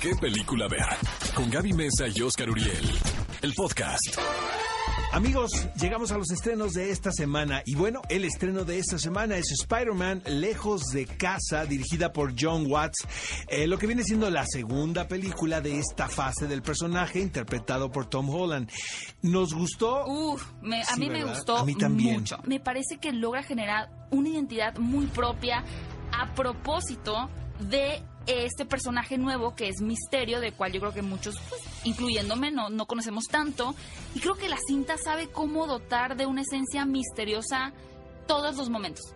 qué película ver. Con Gaby Mesa y Oscar Uriel. El podcast. Amigos, llegamos a los estrenos de esta semana y bueno, el estreno de esta semana es Spider-Man Lejos de Casa, dirigida por John Watts, eh, lo que viene siendo la segunda película de esta fase del personaje interpretado por Tom Holland. ¿Nos gustó? Uf, me- a Sí, mí me gustó A mí también. mucho. Me parece que logra generar una identidad muy propia a propósito de este personaje nuevo que es Misterio, de cual yo creo que muchos, pues, incluyéndome, no, no conocemos tanto. Y creo que la cinta sabe cómo dotar de una esencia misteriosa todos los momentos.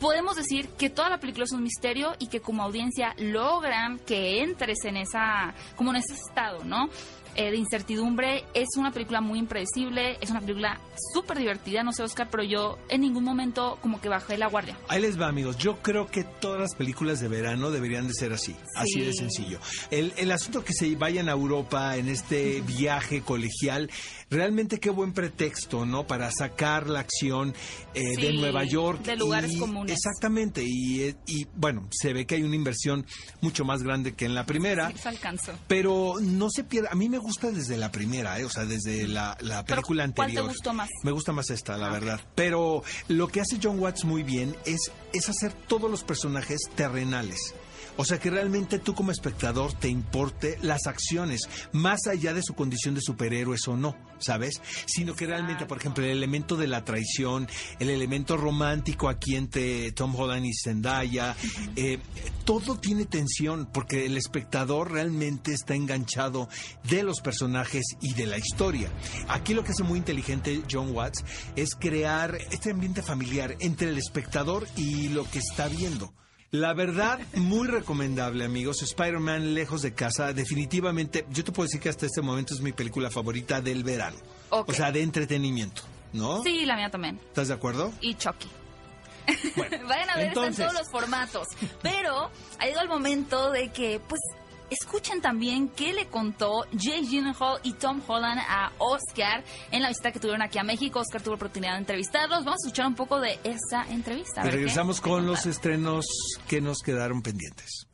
Podemos decir que toda la película es un misterio y que como audiencia logran que entres en esa, como en ese estado, ¿no? Eh, de incertidumbre. Es una película muy impredecible, es una película súper divertida, no sé Oscar, pero yo en ningún momento como que bajé la guardia. Ahí les va, amigos. Yo creo que todas las películas de verano deberían de ser así, así de sencillo. El, el asunto que se vayan a Europa en este viaje colegial, realmente qué buen pretexto, ¿no? Para sacar la acción eh, de Nueva York. de lugares y- comunes. Exactamente, y, eh, y bueno, se ve que hay una inversión mucho más grande que en la primera. Sí, se alcanzó. Pero no se pierde. A mí me gusta desde la primera, ¿eh? o sea, desde la, la Pero, película ¿cuál te anterior. gustó más? Me gusta más esta, la verdad. Pero lo que hace John Watts muy bien es, es hacer todos los personajes terrenales. O sea, que realmente tú como espectador te importe las acciones, más allá de su condición de superhéroes o no, ¿sabes? Sino que realmente, por ejemplo, el elemento de la traición, el elemento romántico aquí entre Tom Holland y Zendaya, eh, todo tiene tensión porque el espectador realmente está enganchado de los personajes y de la historia. Aquí lo que hace muy inteligente John Watts es crear este ambiente familiar entre el espectador y lo que está viendo. La verdad, muy recomendable, amigos. Spider-Man Lejos de Casa, definitivamente, yo te puedo decir que hasta este momento es mi película favorita del verano. O sea, de entretenimiento, ¿no? Sí, la mía también. ¿Estás de acuerdo? y Chucky. Vayan a ver, está en entonces- todos los formatos. Pero ha llegado el momento de que, pues, escuchen también qué le contó Jay Gyllenhaal y Tom Holland a Oscar en la visita que tuvieron aquí a México. Oscar tuvo la oportunidad de entrevistarlos. Vamos a escuchar un poco de esa entrevista. Y regresamos con los estrenos que nos quedaron pendientes.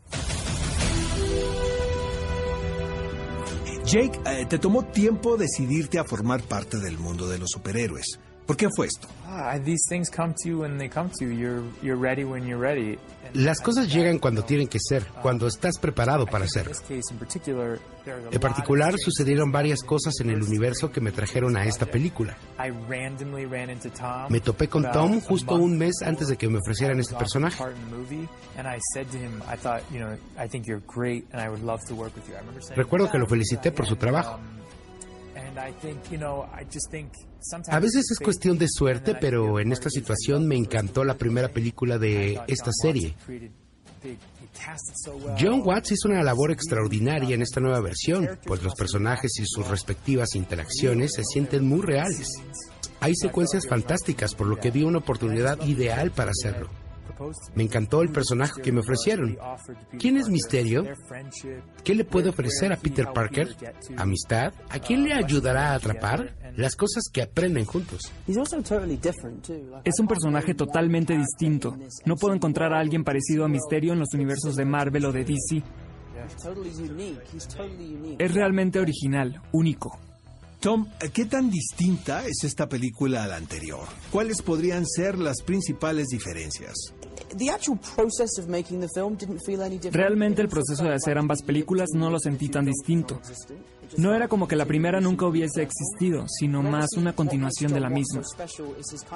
Jake, eh, te tomó tiempo decidirte a formar parte del mundo de los superhéroes. ¿Por qué fue esto? Ah, Las cosas llegan cuando tienen que ser, cuando estás preparado para a En particular, sucedieron varias cosas en el universo que me trajeron a esta película. I randomly ran into Tom. Me topé con Tom justo un mes antes de que me ofrecieran este personaje. Recuerdo que lo felicité por su trabajo. A veces es cuestión de suerte, pero en esta situación me encantó la primera película de esta serie. John Watts hizo una labor extraordinaria en esta nueva versión, pues los personajes y sus respectivas interacciones se sienten muy reales. Hay secuencias fantásticas, por lo que vi una oportunidad ideal para hacerlo. Me encantó el personaje que me ofrecieron. ¿Quién es Misterio? ¿Qué le puede ofrecer a Peter Parker? ¿Amistad? ¿A quién le ayudará a atrapar? Las cosas que aprenden juntos. Es un personaje totalmente distinto. No puedo encontrar a alguien parecido a Misterio en los universos de Marvel o de DC. Es realmente original, único. Tom, ¿qué tan distinta es esta película a la anterior? ¿Cuáles podrían ser las principales diferencias? Realmente el proceso de hacer ambas películas no lo sentí tan distinto. No era como que la primera nunca hubiese existido, sino más una continuación de la misma.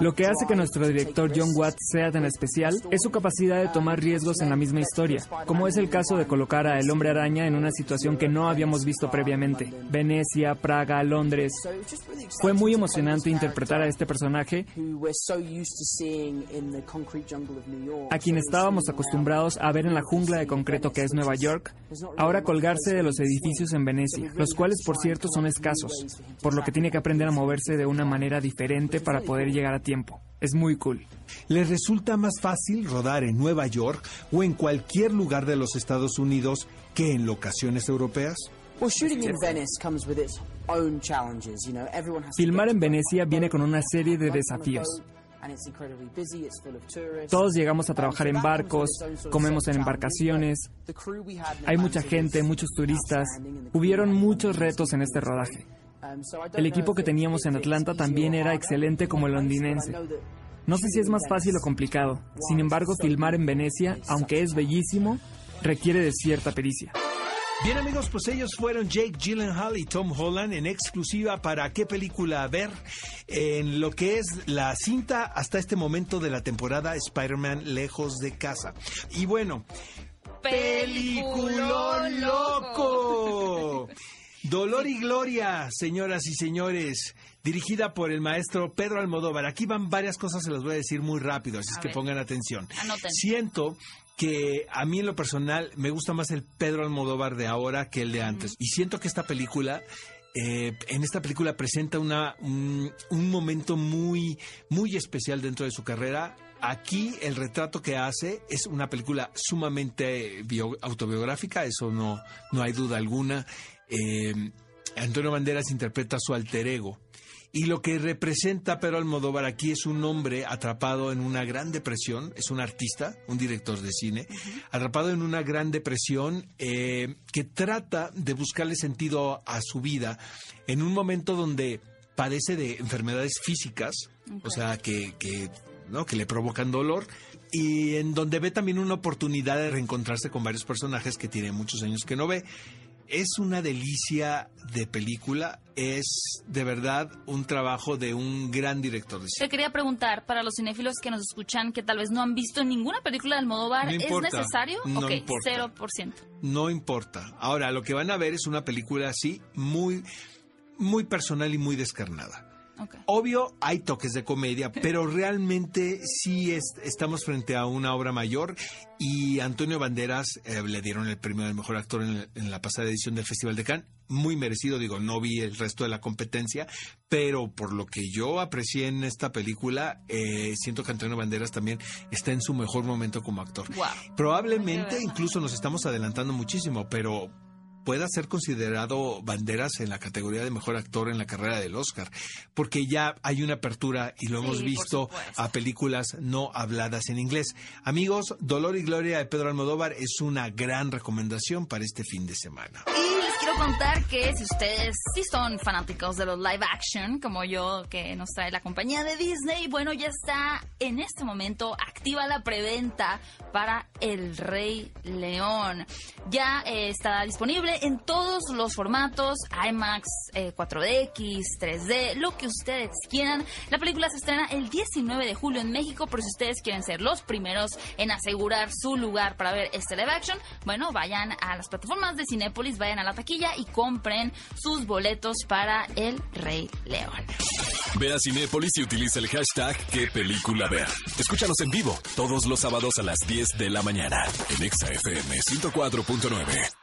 Lo que hace que nuestro director John Watts sea tan especial es su capacidad de tomar riesgos en la misma historia, como es el caso de colocar a El Hombre Araña en una situación que no habíamos visto previamente. Venecia, Praga, Londres. Fue muy emocionante interpretar a este personaje a quien estábamos acostumbrados a ver en la jungla de concreto que es Nueva York, ahora colgarse de los edificios en Venecia, los cuales por cierto son escasos, por lo que tiene que aprender a moverse de una manera diferente para poder llegar a tiempo. Es muy cool. ¿Les resulta más fácil rodar en Nueva York o en cualquier lugar de los Estados Unidos que en locaciones europeas? Filmar en Venecia viene con una serie de desafíos. Todos llegamos a trabajar en barcos, comemos en embarcaciones, hay mucha gente, muchos turistas, hubieron muchos retos en este rodaje. El equipo que teníamos en Atlanta también era excelente como el londinense. No sé si es más fácil o complicado. Sin embargo, filmar en Venecia, aunque es bellísimo, requiere de cierta pericia. Bien amigos, pues ellos fueron Jake Gyllenhaal y Tom Holland en exclusiva para qué película ver en lo que es la cinta hasta este momento de la temporada Spider-Man Lejos de Casa. Y bueno, peliculón loco. Dolor y Gloria, señoras y señores, dirigida por el maestro Pedro Almodóvar. Aquí van varias cosas, se las voy a decir muy rápido, así es que pongan atención. Siento que a mí en lo personal me gusta más el Pedro Almodóvar de ahora que el de antes. Y siento que esta película eh, en esta película presenta una, un, momento muy, muy especial dentro de su carrera. Aquí el retrato que hace es una película sumamente autobiográfica, eso no, no hay duda alguna. Eh, Antonio Banderas interpreta su alter ego. Y lo que representa Pedro Almodóvar aquí es un hombre atrapado en una gran depresión, es un artista, un director de cine, atrapado en una gran depresión eh, que trata de buscarle sentido a su vida en un momento donde padece de enfermedades físicas, o sea, que, que, ¿no? que le provocan dolor, y en donde ve también una oportunidad de reencontrarse con varios personajes que tiene muchos años que no ve es una delicia de película, es de verdad un trabajo de un gran director de cine. Te quería preguntar, para los cinéfilos que nos escuchan, que tal vez no han visto ninguna película de Almodóvar, ¿es necesario? No importa. 0%. No importa. Ahora, lo que van a ver es una película así, muy, muy personal y muy descarnada. Obvio, hay toques de comedia, pero realmente sí estamos frente a una obra mayor y Antonio Banderas eh, le dieron el premio del mejor actor en, la pasada edición del Festival de Cannes. Muy merecido, digo, no vi el resto de la competencia, pero por lo que yo aprecié en esta película, eh, siento que Antonio Banderas también está en su mejor momento como actor. Probablemente incluso nos estamos adelantando muchísimo, pero pueda ser considerado Banderas en la categoría de mejor actor en la carrera del Oscar, porque ya hay una apertura y lo hemos visto a películas no habladas en inglés. Amigos, Dolor y Gloria de Pedro Almodóvar es una gran recomendación para este fin de semana quiero contar que si ustedes sí son fanáticos de los live action, como yo, que nos trae la compañía de Disney, bueno, ya está en este momento activa la preventa para El Rey León. Ya eh, está disponible en todos los formatos, IMAX, 4DX, eh, 3D, lo que ustedes quieran. La película se estrena el 19 de julio en México, pero si ustedes quieren ser los primeros en asegurar su lugar para ver este live action, bueno, vayan a las plataformas de Cinépolis, vayan a la y compren sus boletos para El Rey León. Ve a Cinépolis y utiliza el hashtag qué. Escúchanos en vivo todos los sábados a las 10 de la mañana en ExaFM 104.9.